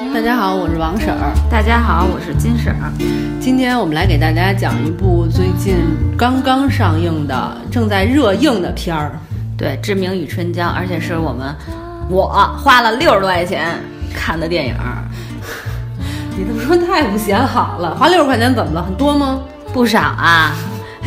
大家好，我是王婶儿。大家好，我是金婶儿。今天我们来给大家讲一部最近刚刚上映的、正在热映的片儿。对，《志明与春娇》，而且是我们我花了六十多块钱看的电影。你这么说太不显好了，花六十块钱怎么了？很多吗？不少啊，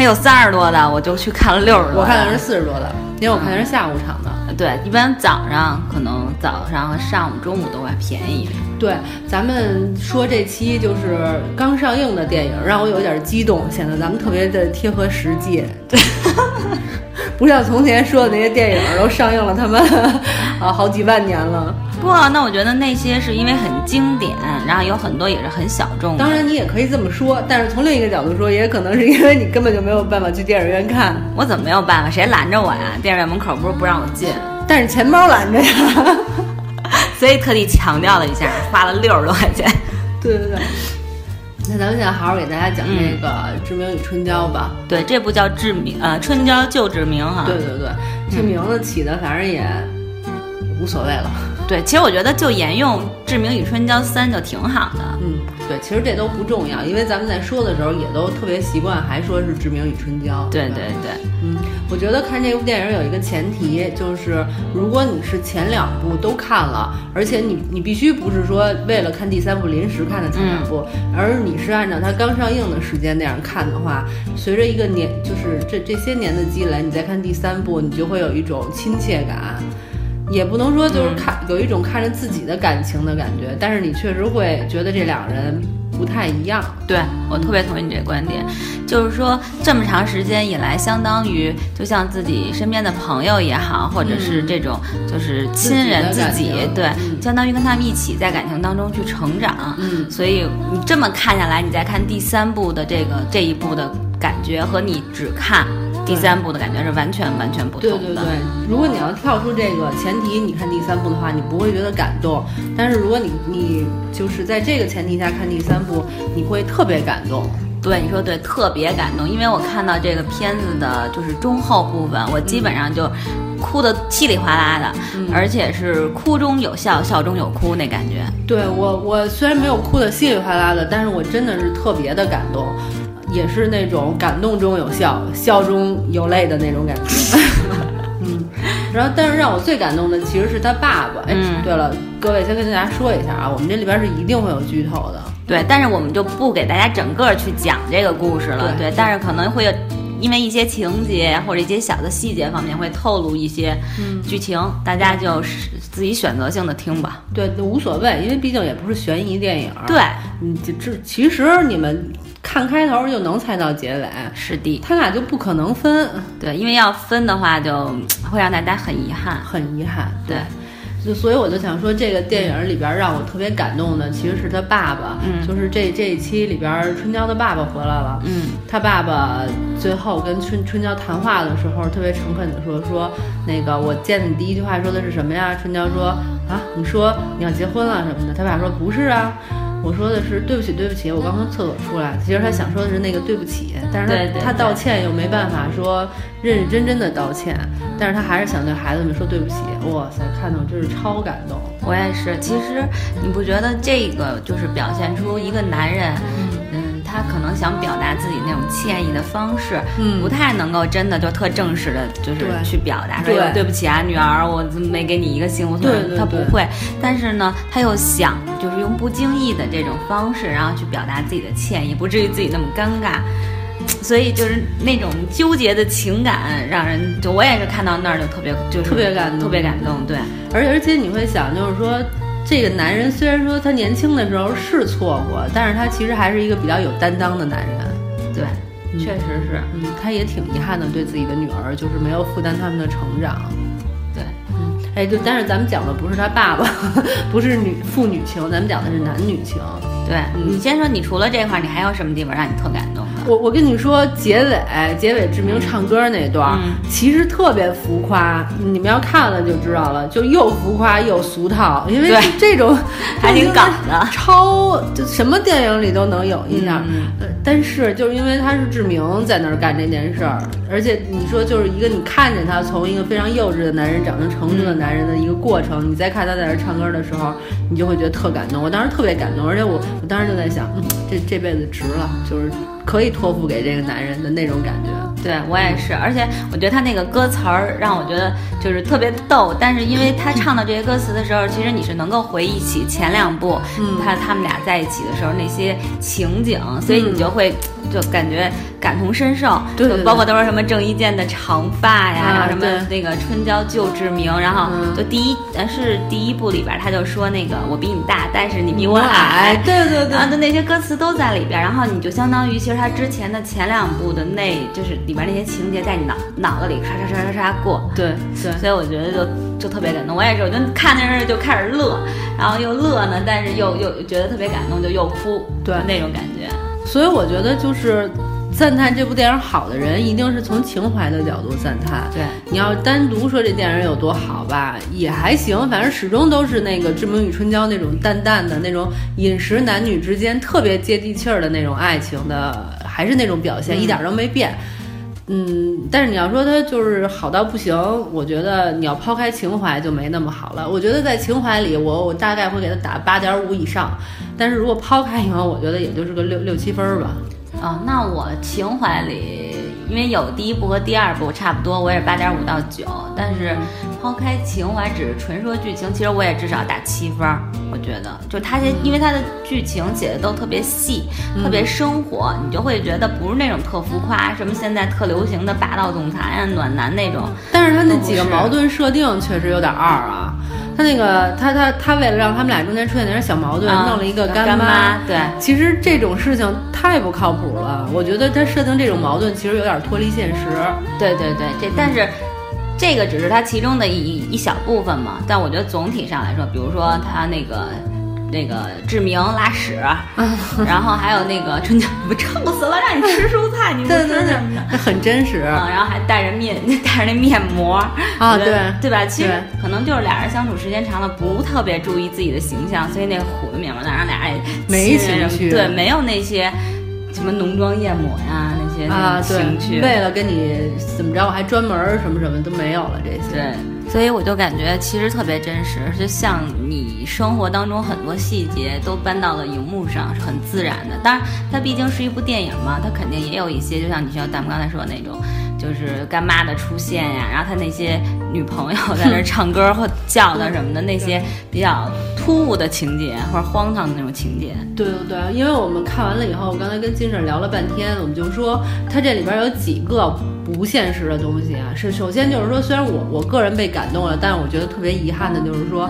还有三十多的，我就去看了六十多。我看的是四十多的，因为我看的是下午场的。对，一般早上可能早上和上午、中午都会便宜一点。对，咱们说这期就是刚上映的电影，让我有点激动，显得咱们特别的贴合实际。对，不像从前说的那些电影都上映了，他们 啊好几万年了。不，那我觉得那些是因为很经典，然后有很多也是很小众。当然，你也可以这么说，但是从另一个角度说，也可能是因为你根本就没有办法去电影院看。我怎么没有办法？谁拦着我呀？电影院门口不是不让我进？但是钱包拦着呀，所以特地强调了一下，花了六十多块钱。对对对。那咱们现在好好给大家讲这个《志明与春娇》吧。对，这部叫《志明》呃，《春娇救志明》哈。对对对，这名字起的反正也无所谓了。对，其实我觉得就沿用《志明与春娇三》就挺好的。嗯，对，其实这都不重要，因为咱们在说的时候也都特别习惯，还说是《志明与春娇》。对对对，嗯，我觉得看这部电影有一个前提，就是如果你是前两部都看了，而且你你必须不是说为了看第三部临时看的前两部，而你是按照它刚上映的时间那样看的话，随着一个年就是这这些年的积累，你再看第三部，你就会有一种亲切感。也不能说就是看有一种看着自己的感情的感觉，但是你确实会觉得这两个人不太一样。对我特别同意你这观点，就是说这么长时间以来，相当于就像自己身边的朋友也好，或者是这种就是亲人自己，对，相当于跟他们一起在感情当中去成长。嗯，所以你这么看下来，你再看第三部的这个这一部的感觉和你只看。第三部的感觉是完全完全不同的。对对对，如果你要跳出这个前提，你看第三部的话，你不会觉得感动。但是如果你你就是在这个前提下看第三部，你会特别感动。对，你说对，特别感动，因为我看到这个片子的就是中后部分，我基本上就哭的稀里哗啦的，而且是哭中有笑，笑中有哭那感觉。对我，我虽然没有哭的稀里哗啦的，但是我真的是特别的感动。也是那种感动中有笑，笑中有泪的那种感觉。嗯，然后但是让我最感动的其实是他爸爸。哎，对了，各位先跟大家说一下啊，我们这里边是一定会有剧透的。对，但是我们就不给大家整个去讲这个故事了。对，但是可能会有因为一些情节或者一些小的细节方面会透露一些剧情，大家就是自己选择性的听吧。对，无所谓，因为毕竟也不是悬疑电影。对，嗯，这其实你们。看开头就能猜到结尾，是的，他俩就不可能分，对，因为要分的话就会让大家很遗憾，很遗憾，对，就所以我就想说，这个电影里边让我特别感动的其实是他爸爸，嗯，就是这这一期里边春娇的爸爸回来了，嗯，他爸爸最后跟春春娇谈话的时候特别诚恳的说说那个我见你第一句话说的是什么呀？春娇说啊，你说你要结婚了什么的，他爸说不是啊。我说的是对不起，对不起，我刚从厕所出来。其实他想说的是那个对不起，但是他他道歉又没办法说认认真真的道歉，但是他还是想对孩子们说对不起。哇塞，看到真是超感动。我也是。其实你不觉得这个就是表现出一个男人？他可能想表达自己那种歉意的方式，嗯，不太能够真的就特正式的，就是去表达说对不起啊，女儿，我没给你一个幸福。对，他不会。但是呢，他又想就是用不经意的这种方式，然后去表达自己的歉意，不至于自己那么尴尬。所以就是那种纠结的情感，让人就我也是看到那儿就特别就特别感动，特别感动。对，而且而且你会想，就是说。这个男人虽然说他年轻的时候是错过，但是他其实还是一个比较有担当的男人。对，确实是，嗯，他也挺遗憾的，对自己的女儿就是没有负担他们的成长。对，嗯，哎，就但是咱们讲的不是他爸爸，不是女父女情，咱们讲的是男女情。对你先说，你除了这块，你还有什么地方让你特感动的？我我跟你说，结尾结尾志明唱歌那段，其实特别浮夸，你们要看了就知道了，就又浮夸又俗套，因为这种 还挺港的，超就什么电影里都能有一点。但是就是因为他是志明在那儿干这件事儿，而且你说就是一个你看见他从一个非常幼稚的男人长成成熟的男人的一个过程，你再看他在那儿唱歌的时候，你就会觉得特感动。我当时特别感动，而且我我当时就在想，嗯，这这辈子值了，就是可以托付给这个男人的那种感觉。对我也是，而且我觉得他那个歌词儿让我觉得就是特别逗。但是因为他唱的这些歌词的时候，其实你是能够回忆起前两部他他们俩在一起的时候那些情景，所以你就会就感觉感同身受。对，包括都是什么郑伊健的长发呀，然后什么那个春娇救志明，然后就第一呃是第一部里边他就说那个我比你大，但是你比我矮。对对 对，啊，的那些歌词都在里边，然后你就相当于其实他之前的前两部的那就是。里边那些情节在你脑脑子里刷刷刷刷刷过，对对，所以我觉得就就特别感动。我也是，我就看的时候就开始乐，然后又乐呢，但是又又觉得特别感动，就又哭，对那种感觉。所以我觉得就是赞叹这部电影好的人，一定是从情怀的角度赞叹。对，你要单独说这电影有多好吧，也还行，反正始终都是那个《志明与春娇》那种淡淡的那种饮食男女之间特别接地气儿的那种爱情的，还是那种表现，一点都没变。嗯，但是你要说他就是好到不行，我觉得你要抛开情怀就没那么好了。我觉得在情怀里，我我大概会给它打八点五以上，但是如果抛开以后，我觉得也就是个六六七分吧。啊，那我情怀里。因为有第一部和第二部差不多，我也是八点五到九。但是抛开情怀，只是纯说剧情，其实我也至少打七分。我觉得，就它这，因为它的剧情写的都特别细，特别生活，你就会觉得不是那种特浮夸，什么现在特流行的霸道总裁啊、暖男那种。但是他那几个矛盾设定确实有点二啊。他那个，他他他为了让他们俩中间出现点小矛盾，弄了一个干妈。对，其实这种事情太不靠谱了。我觉得他设定这种矛盾，其实有点脱离现实。对对对，这但是这个只是他其中的一一小部分嘛。但我觉得总体上来说，比如说他那个。那个志明拉屎，然后还有那个春娇，不臭死了，让你吃蔬菜，你不吃什么的，很真实。然后还带着面，带着那面膜啊，对对吧？其实可能就是俩人相处时间长了，不特别注意自己的形象，所以那虎的面膜能让俩人没情趣，对，没有那些什么浓妆艳抹呀那些啊，情趣。为了跟你怎么着，我还专门什么什么都没有了这些。对。所以我就感觉其实特别真实，就像你生活当中很多细节都搬到了荧幕上，是很自然的。当然，它毕竟是一部电影嘛，它肯定也有一些，就像你像咱们刚才说的那种。就是干妈的出现呀，然后他那些女朋友在那唱歌或叫的什么的，那些比较突兀的情节或者荒唐的那种情节。对对对，因为我们看完了以后，我刚才跟金婶聊了半天，我们就说他这里边有几个不现实的东西啊。是首先就是说，虽然我我个人被感动了，但是我觉得特别遗憾的就是说，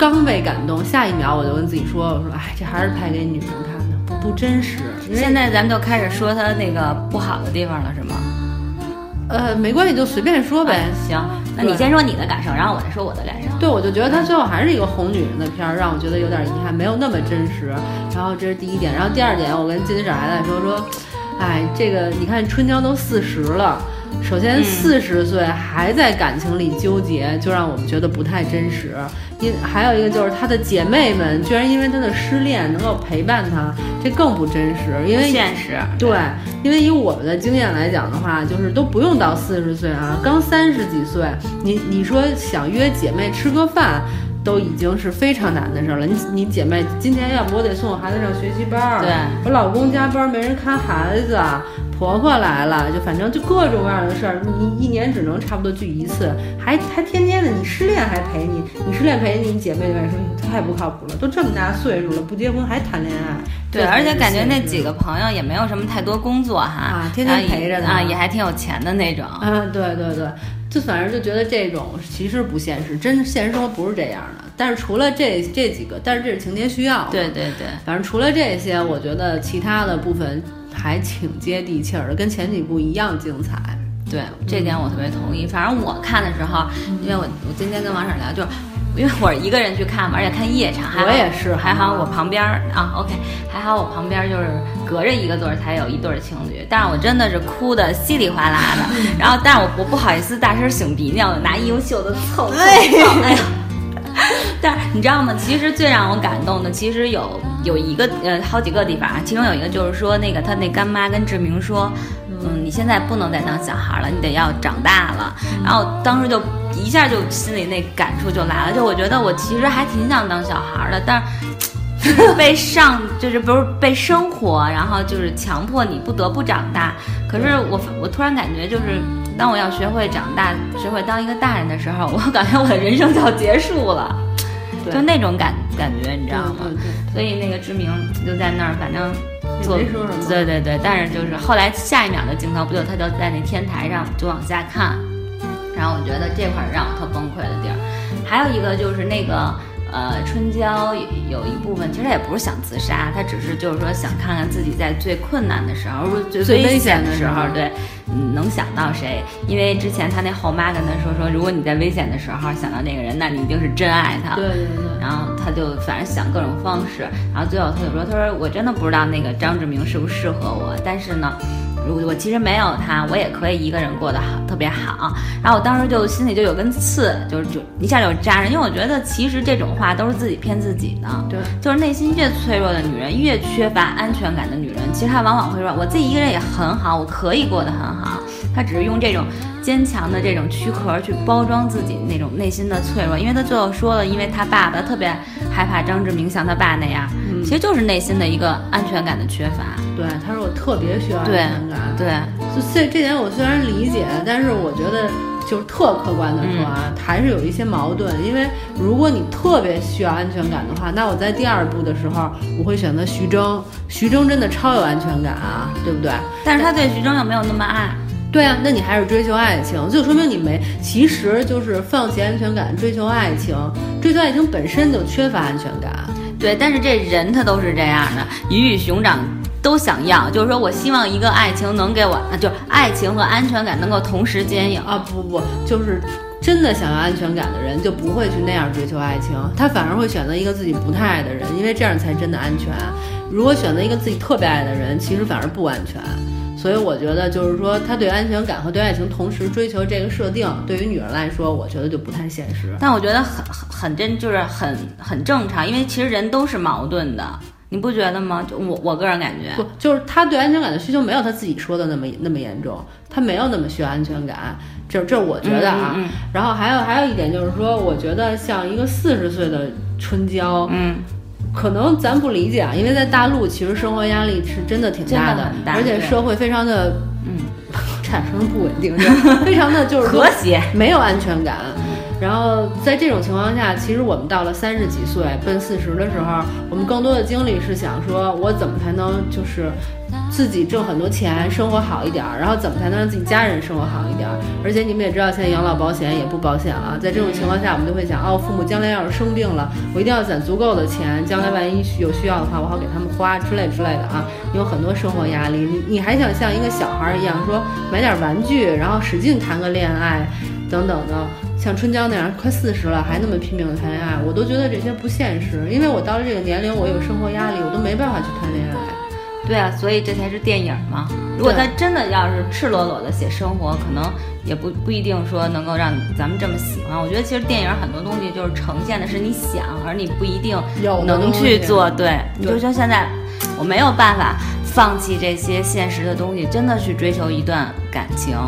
刚被感动，下一秒我就跟自己说，我说哎，这还是拍给女人看的，不不真实。现在咱们就开始说他那个不好的地方了，是吗？呃，没关系，就随便说呗。行，那你先说你的感受，然后我再说我的感受。对，我就觉得他最后还是一个哄女人的片儿，让我觉得有点遗憾，没有那么真实。然后这是第一点，然后第二点，我跟金婶还在说说，哎，这个你看春娇都四十了。首先，四十岁还在感情里纠结，就让我们觉得不太真实。因还有一个就是她的姐妹们居然因为她的失恋能够陪伴她，这更不真实。因为现实对，因为以我们的经验来讲的话，就是都不用到四十岁啊，刚三十几岁，你你说想约姐妹吃个饭。都已经是非常难的事了。你你姐妹今天要不我得送我孩子上学习班儿，对我老公加班没人看孩子，婆婆来了，就反正就各种各样的事儿。你一年只能差不多聚一次，还还天天的。你失恋还陪你，你失恋陪你，你姐妹就说你太不靠谱了。都这么大岁数了，不结婚还谈恋爱。对，而且感觉那几个朋友也没有什么太多工作哈，啊，天天陪着啊，也还挺有钱的那种。嗯，对对对。就反正就觉得这种其实不现实，真现实生活不是这样的。但是除了这这几个，但是这是情节需要。对对对，反正除了这些，我觉得其他的部分还挺接地气儿的，跟前几部一样精彩。对，这点我特别同意。反正我看的时候，因为我我今天跟王婶聊，就是因为我是一个人去看嘛，而且看夜场，我也是，还好我旁边啊，OK，还好我旁边就是隔着一个座才有一对情侣，但是我真的是哭的稀里哗啦的，然后但是我我不好意思大声擤鼻涕，我拿衣服袖子凑凑，哎呀，但是你知道吗？其实最让我感动的，其实有有一个呃好几个地方啊，其中有一个就是说那个他那干妈跟志明说。嗯，你现在不能再当小孩了，你得要长大了。然后当时就一下就心里那感触就来了，就我觉得我其实还挺想当小孩的，但是就是被上就是不是被生活，然后就是强迫你不得不长大。可是我我突然感觉就是当我要学会长大，学会当一个大人的时候，我感觉我的人生就要结束了，就那种感感觉，你知道吗？所以那个知名就在那儿，反正。没说什么。对对对，但是就是后来下一秒的镜头，不就他就在那天台上就往下看，然后我觉得这块让我特崩溃的地儿，还有一个就是那个。呃，春娇有一部分其实也不是想自杀，她只是就是说想看看自己在最困难的时候，最最危险的时候，对，嗯，能想到谁？因为之前她那后妈跟她说说，如果你在危险的时候想到那个人，那你一定是真爱他。对对对。然后她就反正想各种方式，然后最后她就说，她说我真的不知道那个张志明适不适合我，但是呢。我我其实没有他，我也可以一个人过得好，特别好。然后我当时就心里就有根刺，就是就一下就扎人，因为我觉得其实这种话都是自己骗自己的。对，就是内心越脆弱的女人，越缺乏安全感的女人，其实她往往会说，我自己一个人也很好，我可以过得很好。她只是用这种坚强的这种躯壳去包装自己那种内心的脆弱，因为她最后说了，因为她爸爸特别害怕张志明像他爸那样，其实就是内心的一个安全感的缺乏。对，他说我特别需要安全感。对，就这这点我虽然理解，但是我觉得就是特客观的说啊，还是有一些矛盾。因为如果你特别需要安全感的话，那我在第二部的时候我会选择徐峥。徐峥真的超有安全感啊，对不对？但是他对徐峥又没有那么爱。对啊，那你还是追求爱情，就说明你没，其实就是放弃安全感，追求爱情，追求爱情本身就缺乏安全感。对，但是这人他都是这样的，鱼与熊掌都想要，就是说我希望一个爱情能给我，就爱情和安全感能够同时兼有啊！不不不，就是真的想要安全感的人就不会去那样追求爱情，他反而会选择一个自己不太爱的人，因为这样才真的安全。如果选择一个自己特别爱的人，其实反而不安全。所以我觉得，就是说，他对安全感和对爱情同时追求这个设定，对于女人来说，我觉得就不太现实。但我觉得很很很真，就是很很正常，因为其实人都是矛盾的，你不觉得吗？就我我个人感觉，不就是他对安全感的需求没有他自己说的那么那么严重，他没有那么需要安全感，这这我觉得啊。然后还有还有一点就是说，我觉得像一个四十岁的春娇，嗯。可能咱不理解啊，因为在大陆其实生活压力是真的挺大的，而且社会非常的嗯 产生不稳定，非常的就是 和谐，没有安全感。然后在这种情况下，其实我们到了三十几岁奔四十的时候，我们更多的精力是想说，我怎么才能就是自己挣很多钱，生活好一点儿，然后怎么才能让自己家人生活好一点儿。而且你们也知道，现在养老保险也不保险了。在这种情况下，我们就会想，哦，父母将来要是生病了，我一定要攒足够的钱，将来万一有需要的话，我好给他们花之类之类的啊。你有很多生活压力，你你还想像一个小孩一样说买点玩具，然后使劲谈个恋爱，等等的。像春娇那样快四十了还那么拼命的谈恋爱，我都觉得这些不现实。因为我到了这个年龄，我有生活压力，我都没办法去谈恋爱。对啊，所以这才是电影嘛。如果他真的要是赤裸裸的写生活，可能也不不一定说能够让咱们这么喜欢。我觉得其实电影很多东西就是呈现的是你想，而你不一定能去做。对，你就像现在，我没有办法放弃这些现实的东西，真的去追求一段感情。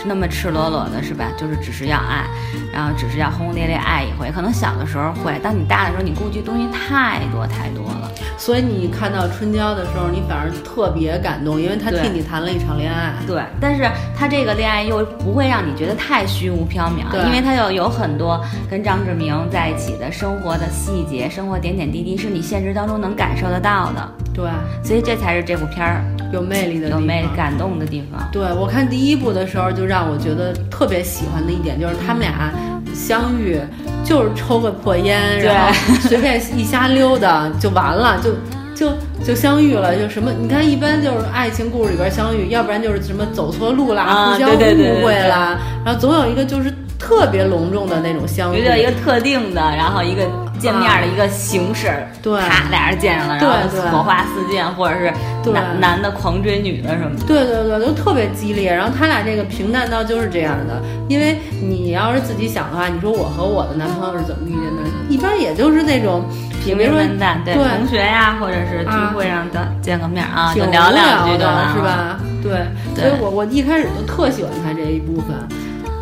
是那么赤裸裸的，是吧？就是只是要爱，然后只是要轰轰烈烈爱一回。可能小的时候会，当你大的时候，你顾忌东西太多太多了。所以你看到春娇的时候，你反而特别感动，因为她替你谈了一场恋爱。对，但是她这个恋爱又不会让你觉得太虚无缥缈，因为她又有很多跟张志明在一起的生活的细节、生活点点滴滴，是你现实当中能感受得到的。对，所以这才是这部片儿有魅力的、有魅感动的地方。对我看第一部的时候，就让我觉得特别喜欢的一点就是他们俩相遇，就是抽个破烟，然后随便一瞎溜达就完了，就就就相遇了。就什么？你看，一般就是爱情故事里边相遇，要不然就是什么走错路啦，互相误会啦，然后总有一个就是特别隆重的那种相遇，有一个特定的，然后一个见面的一个形式，对，他，俩人见上了，然后火花四溅，或者是男男的狂追女的什么的，对对对，都特别激烈。然后他俩这个平淡到就是这样的，因为你要是自己想的话，你说我和我的男朋友是怎么遇见的？一般也就是那种平平淡淡，对同学呀，或者是聚会上的见个面啊，就聊两句的，是吧？对，所以我我一开始就特喜欢他这一部分。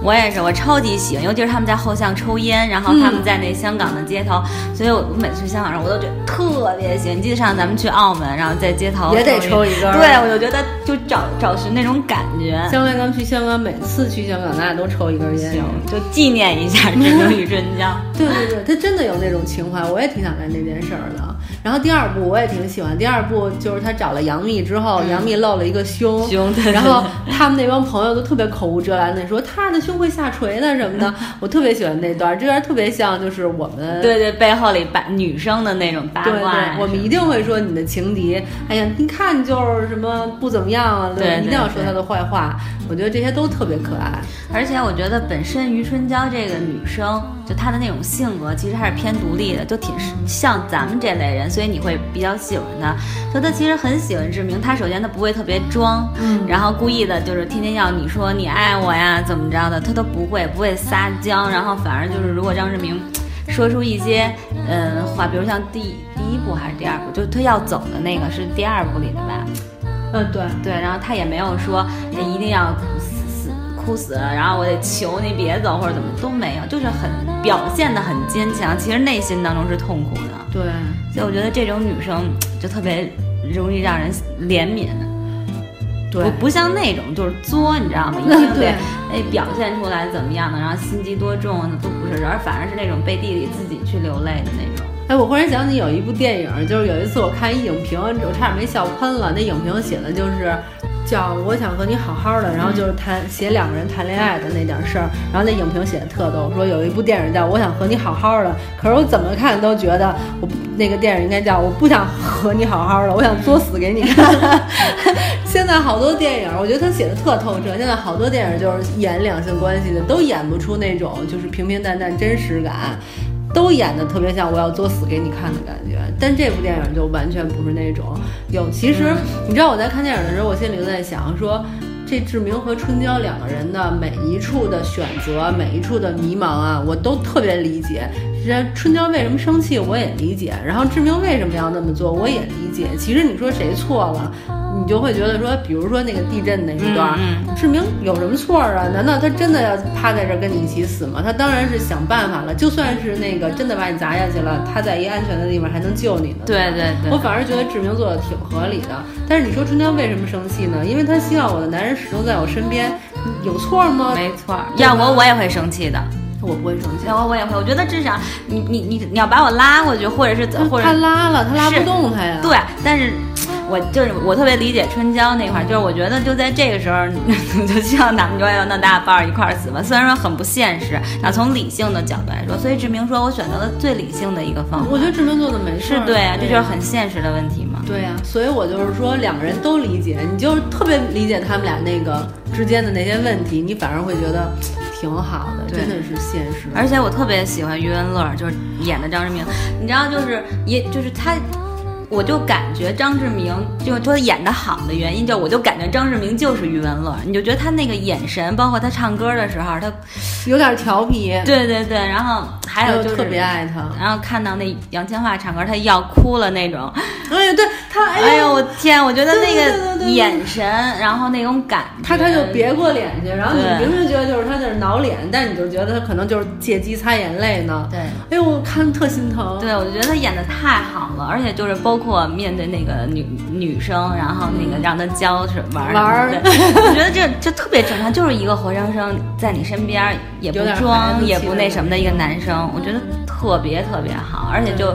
我也是，我超级喜欢，尤其是他们在后巷抽烟，然后他们在那香港的街头，所以我每次去香港时候，我都觉得特别喜欢。你记得上次咱们去澳门，然后在街头也得抽一根，对我就觉得就找找寻那种感觉。将来咱们去香港，每次去香港，咱俩都抽一根烟，就纪念一下《志明与春江》。对对对，他真的有那种情怀，我也挺想干这件事儿的。然后第二部我也挺喜欢，第二部就是他找了杨幂之后，杨幂露了一个胸，胸，然后他们那帮朋友都特别口无遮拦的说他的胸会下垂的什么的，我特别喜欢那段，这段特别像就是我们对对背后里八女生的那种八卦，对对，我们一定会说你的情敌，哎呀，一看就是什么不怎么样啊，对，一定要说他的坏话，我觉得这些都特别可爱，而且我觉得本身余春娇这个女生，就她的那种性格其实还是偏独立的，就挺像咱们这类人。所以你会比较喜欢他，说他其实很喜欢志明。他首先他不会特别装，嗯，然后故意的就是天天要你说你爱我呀，怎么着的，他都不会，不会撒娇。然后反而就是如果张志明说出一些嗯话，比如像第第一部还是第二部，就是他要走的那个是第二部里的吧？嗯，对对。然后他也没有说一定要哭死了，然后我得求你别走或者怎么都没有，就是很表现的很坚强，其实内心当中是痛苦的。对。所以我觉得这种女生就特别容易让人怜悯，对，不不像那种就是作，你知道吗？一定得哎表现出来怎么样的，然后心机多重那都不是，而反而是那种背地里自己去流泪的那种。哎，我忽然想起有一部电影，就是有一次我看一影评，我差点没笑喷了。那影评写的就是。叫我想和你好好的，然后就是谈写两个人谈恋爱的那点事儿，然后那影评写的特逗，说有一部电影叫我想和你好好的，可是我怎么看都觉得我那个电影应该叫我不想和你好好的，我想作死给你看。现在好多电影，我觉得他写的特透彻。现在好多电影就是演两性关系的，都演不出那种就是平平淡淡真实感。都演的特别像我要作死给你看的感觉，但这部电影就完全不是那种。有其实你知道我在看电影的时候，我心里就在想说，这志明和春娇两个人的每一处的选择，每一处的迷茫啊，我都特别理解。人春娇为什么生气，我也理解；然后志明为什么要那么做，我也理解。其实你说谁错了？你就会觉得说，比如说那个地震那一段，志明有什么错啊？难道他真的要趴在这儿跟你一起死吗？他当然是想办法了。就算是那个真的把你砸下去了，他在一安全的地方还能救你呢。对对对，我反而觉得志明做的挺合理的。但是你说春娇为什么生气呢？因为她希望我的男人始终在我身边，有错吗？没错，要我我也会生气的。我不会生气，我我也会。我觉得至少你你你你要把我拉过去，或者是怎，或者他拉了，他拉不动他呀。对，但是。我就是我特别理解春娇那块儿，就是我觉得就在这个时候，就希望咱们就要那大伴儿一块儿死吧。虽然说很不现实，那从理性的角度来说，所以志明说我选择了最理性的一个方法。我觉得志明做的没事，对啊，这就是很现实的问题嘛。对呀，所以我就是说两个人都理解，你就特别理解他们俩那个之间的那些问题，你反而会觉得挺好的，真的是现实。而且我特别喜欢余文乐，就是演的张志明，你知道，就是也就是他。我就感觉张志明就是他演的好的原因，就我就感觉张志明就是余文乐，你就觉得他那个眼神，包括他唱歌的时候，他有点调皮。对对对，然后还有就是特别爱他，然后看到那杨千嬅唱歌，他要哭了那种。哎呀，对他，哎呦我天，我觉得那个眼神，然后那种感，他他就别过脸去，然后你明明觉得就是他在挠脸，但你就觉得他可能就是借机擦眼泪呢。对，哎呦，我看特心疼。对，我就觉得他演的太好了，而且就是包。包括面对那个女女生，然后那个让她教是玩玩，我觉得这这特别正常，就是一个活生生在你身边，也不装 也不那什么的一个男生，我觉得特别特别好，而且就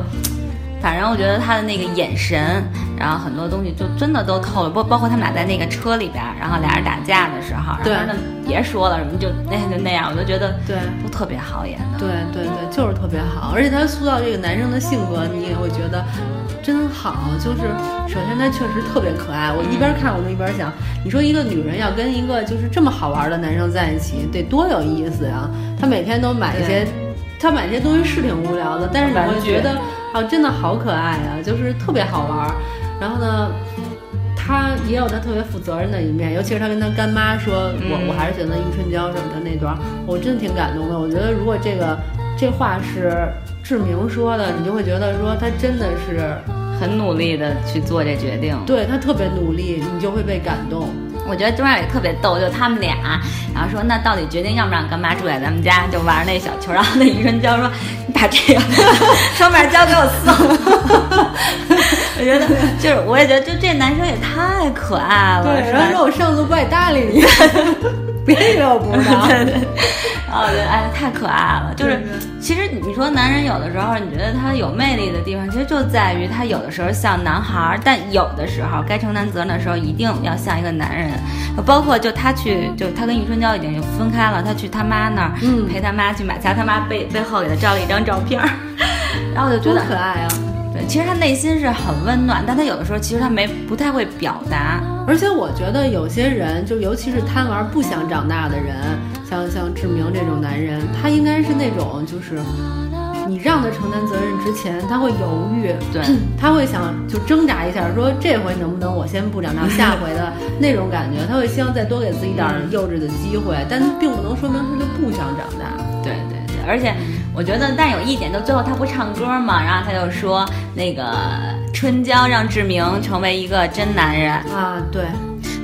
反正我觉得他的那个眼神，然后很多东西就真的都透了，包包括他们俩在那个车里边，然后俩人打架的时候，然后那别说了什么，就那就那样，我就觉得对，都特别好演的。对对对，就是特别好，而且他塑造这个男生的性格，你也会觉得真好。就是首先他确实特别可爱，我一边看我就一边想，你说一个女人要跟一个就是这么好玩的男生在一起，得多有意思呀！他每天都买一些。他买这些东西是挺无聊的，但是你会觉得啊，真的好可爱啊，就是特别好玩。然后呢，他也有他特别负责任的一面，尤其是他跟他干妈说：“我我还是选择余春娇什么的那段，我真的挺感动的。我觉得如果这个这话是志明说的，你就会觉得说他真的是很努力的去做这决定，对他特别努力，你就会被感动。我觉得中间也特别逗，就他们俩，然后说那到底决定让不让干妈住在咱们家，就玩那小球。然后那余春娇说：“你把这个 双面胶给我送。”我觉得就是，我也觉得就这男生也太可爱了。对，然后说我上次不爱搭理你，别以为我不知道。对对。然后我觉得哎，太可爱了。就是其实你说男人有的时候，你觉得他有魅力的地方，其实就在于他有的时候像男孩，但有的时候该承担责任的时候，一定要像一个男人。包括就他去，就他跟余春娇已经分开了，他去他妈那儿陪他妈去买菜，他妈背背后给他照了一张照片，然后我就觉得可爱啊。对，其实他内心是很温暖，但他有的时候其实他没不太会表达。而且我觉得有些人，就尤其是贪玩不想长大的人，像像志明这种男人，他应该是那种就是。你让他承担责任之前，他会犹豫，对，他会想就挣扎一下，说这回能不能我先不长大，下回的那种感觉，他会希望再多给自己点幼稚的机会，但并不能说明他就不想长大。对对对，而且我觉得，但有一点，就最后他不唱歌嘛，然后他就说那个春娇让志明成为一个真男人啊，对。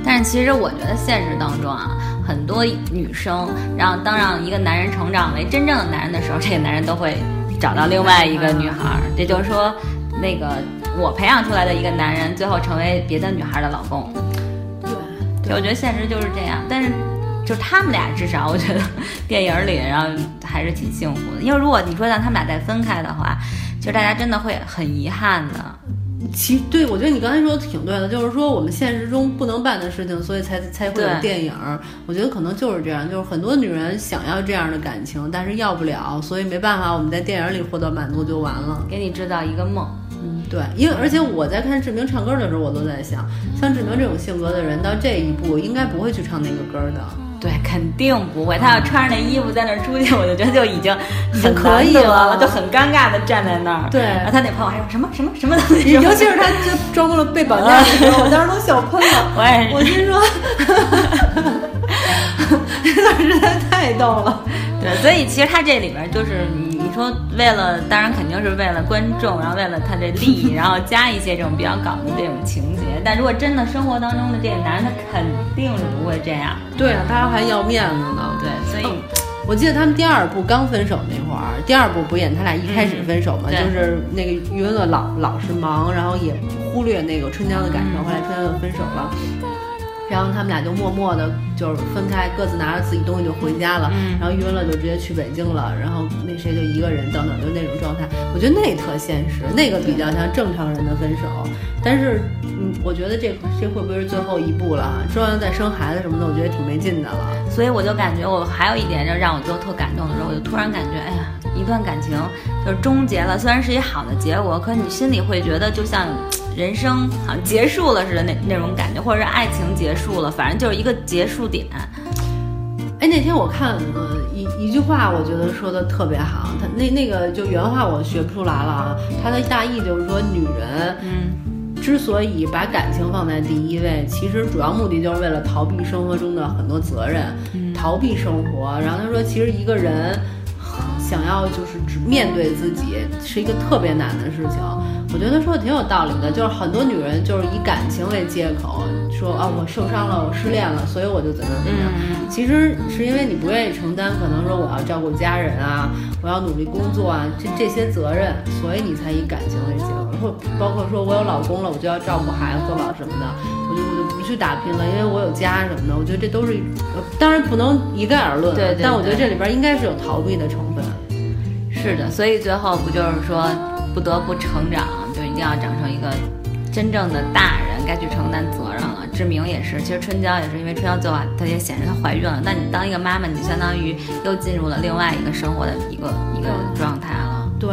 但是其实我觉得现实当中啊，很多女生让当让一个男人成长为真正的男人的时候，这个男人都会。找到另外一个女孩，也就是说，那个我培养出来的一个男人，最后成为别的女孩的老公。对，我觉得现实就是这样。但是，就是他们俩至少，我觉得电影里，然后还是挺幸福的。因为如果你说让他们俩再分开的话，其实大家真的会很遗憾的。其对，我觉得你刚才说的挺对的，就是说我们现实中不能办的事情，所以才才会有电影。我觉得可能就是这样，就是很多女人想要这样的感情，但是要不了，所以没办法，我们在电影里获得满足就完了。给你制造一个梦，嗯，对，因为而且我在看志明唱歌的时候，我都在想，像志明这种性格的人，到这一步应该不会去唱那个歌的。对，肯定不会。他要穿着那衣服在那儿出去，我就觉得就已经很可以了，就很尴尬的站在那儿。对，然后他那朋友还说什么什么什么东西，尤其是他就装作了被绑架的时候，我当时都笑喷了。我也是，我心说，这段实在太逗了。对，所以其实他这里边就是你你说为了，当然肯定是为了观众，然后为了他的利益，然后加一些这种比较搞的这种情节。但如果真的生活当中的这个男人，他肯定是不会这样。对啊，他还要面子呢。对，所以我记得他们第二部刚分手那会儿，第二部不演他俩一开始分手嘛，就是那个余文乐老老是忙，然后也忽略那个春娇的感受，后来春娇就分手了。然后他们俩就默默的，就是分开，各自拿着自己东西就回家了。然后余文乐就直接去北京了，然后那谁就一个人等等，就那种状态。我觉得那特现实，那个比较像正常人的分手。但是，嗯，我觉得这这会不会是最后一步了？说完再生孩子什么的，我觉得挺没劲的了。所以我就感觉，我还有一点就让我最后特感动的时候，我就突然感觉，哎呀，一段感情就是终结了，虽然是一好的结果，可你心里会觉得就像。人生好像结束了似的那那种感觉，或者是爱情结束了，反正就是一个结束点。哎，那天我看呃一一句话，我觉得说的特别好。他那那个就原话我学不出来了啊。他的大意就是说，女人嗯之所以把感情放在第一位，其实主要目的就是为了逃避生活中的很多责任，逃避生活。然后他说，其实一个人。想要就是只面对自己是一个特别难的事情，我觉得说的挺有道理的。就是很多女人就是以感情为借口，说啊我受伤了，我失恋了，所以我就怎么怎么样。其实是因为你不愿意承担，可能说我要照顾家人啊，我要努力工作啊，这这些责任，所以你才以感情为借口。或包括说我有老公了，我就要照顾孩子、做老什么的，我就我就不去打拼了，因为我有家什么的。我觉得这都是，当然不能一概而论，对。但我觉得这里边应该是有逃避的成分。是的，所以最后不就是说不得不成长，就定要长成一个真正的大人，该去承担责任了。志明也是，其实春娇也是，因为春娇最后她也显示她怀孕了。那你当一个妈妈，你相当于又进入了另外一个生活的一个一个状态了。对，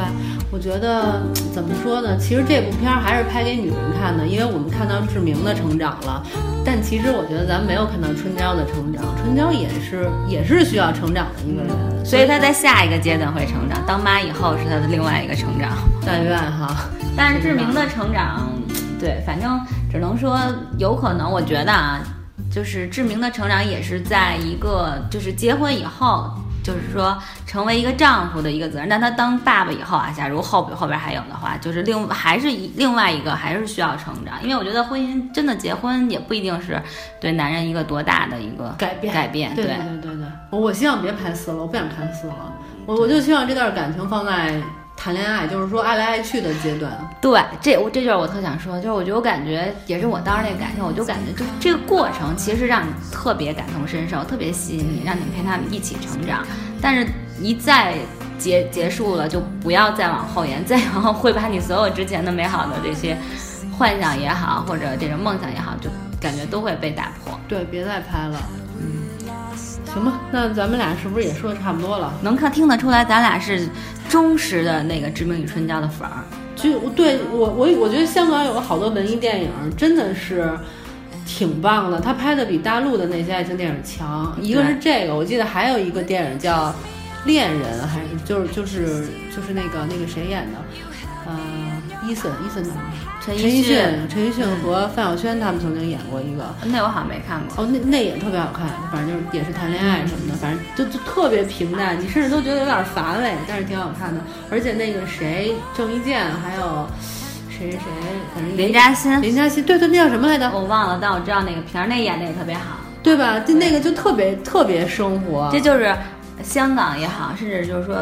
我觉得怎么说呢？其实这部片儿还是拍给女人看的，因为我们看到志明的成长了。但其实我觉得咱们没有看到春娇的成长，春娇也是也是需要成长的一个人，所以她在下一个阶段会成长。当妈以后是她的另外一个成长。但愿哈。但是志明的成长，对，反正只能说有可能。我觉得啊，就是志明的成长也是在一个就是结婚以后。就是说，成为一个丈夫的一个责任。但他当爸爸以后啊，假如后边后边还有的话，就是另还是一另外一个还是需要成长。因为我觉得婚姻真的结婚也不一定是对男人一个多大的一个改变改变。对对对对，我希望别拍四了，我不想看四了。我我就希望这段感情放在。谈恋爱就是说爱来爱去的阶段，对，这我这就是我特想说，就是我觉得我感觉也是我当时那个感受，我就感觉就这个过程其实让你特别感同身受，特别吸引你，让你陪他们一起成长。但是，一再结结束了，就不要再往后延，再往后会把你所有之前的美好的这些幻想也好，或者这种梦想也好，就感觉都会被打破。对，别再拍了。嗯，行吧，那咱们俩是不是也说的差不多了？能看听得出来，咱俩是。忠实的那个《致命与春娇》的粉儿，就对我我我觉得香港有好多文艺电影真的是挺棒的，他拍的比大陆的那些爱情电影强。一个是这个，我记得还有一个电影叫《恋人》，还是就是就是就是那个那个谁演的，嗯。伊森，伊森陈奕迅，陈奕迅和范晓萱他们曾经演过一个，那我好像没看过。哦，那那也特别好看，反正就是也是谈恋爱什么的，反正就就特别平淡，你甚至都觉得有点乏味，但是挺好看的。而且那个谁，郑伊健，还有谁谁谁，反正林嘉欣，林嘉欣，对对，那叫什么来着？我忘了，但我知道那个片儿，那演的也特别好，对吧？就那个就特别特别生活，这就是香港也好，甚至就是说。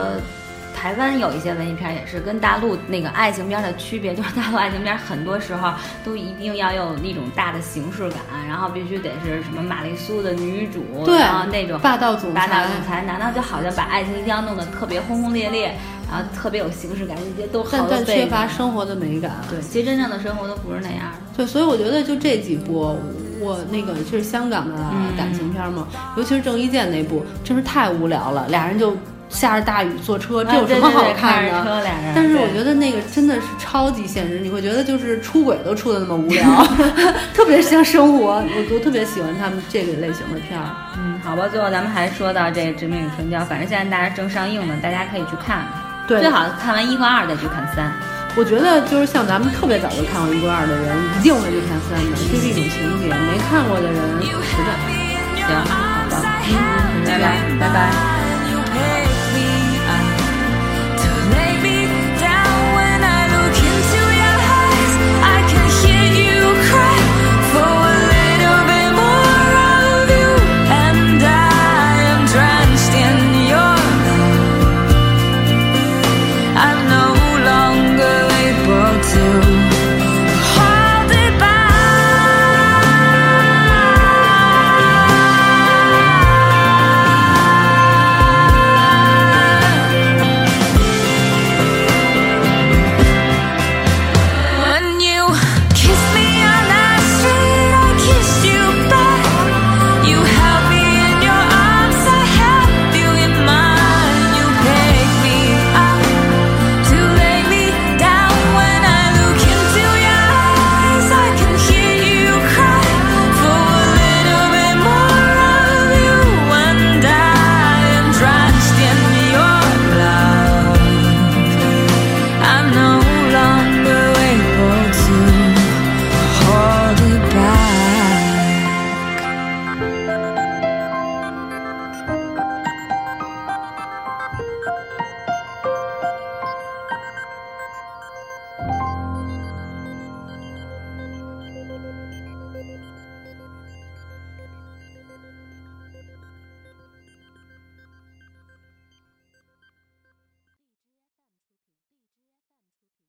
台湾有一些文艺片也是跟大陆那个爱情片的区别，就是大陆爱情片很多时候都一定要有那种大的形式感，然后必须得是什么玛丽苏的女主，然后那种霸道总裁，霸道总裁，难道就好像把爱情一定要弄得特别轰轰烈烈，然后特别有形式感，这些都好但缺乏生活的美感。对，其实真正的生活都不是那样的。对，所以我觉得就这几部，我那个就是香港的感情片嘛，尤其是郑伊健那部，真是太无聊了，俩人就。下着大雨坐车，这有什么好看的？但是我觉得那个真的是超级现实，你会觉得就是出轨都出的那么无聊，特别像生活。我我特别喜欢他们这个类型的片儿。嗯，好吧，最后咱们还说到这《致命与春娇》，反正现在大家正上映呢，大家可以去看。对，最好看完一和二再去看三。我觉得就是像咱们特别早就看过一和二的人，一定会去看三的，这是一种情节。没看过的人，实在行，好的，嗯，拜拜，拜拜。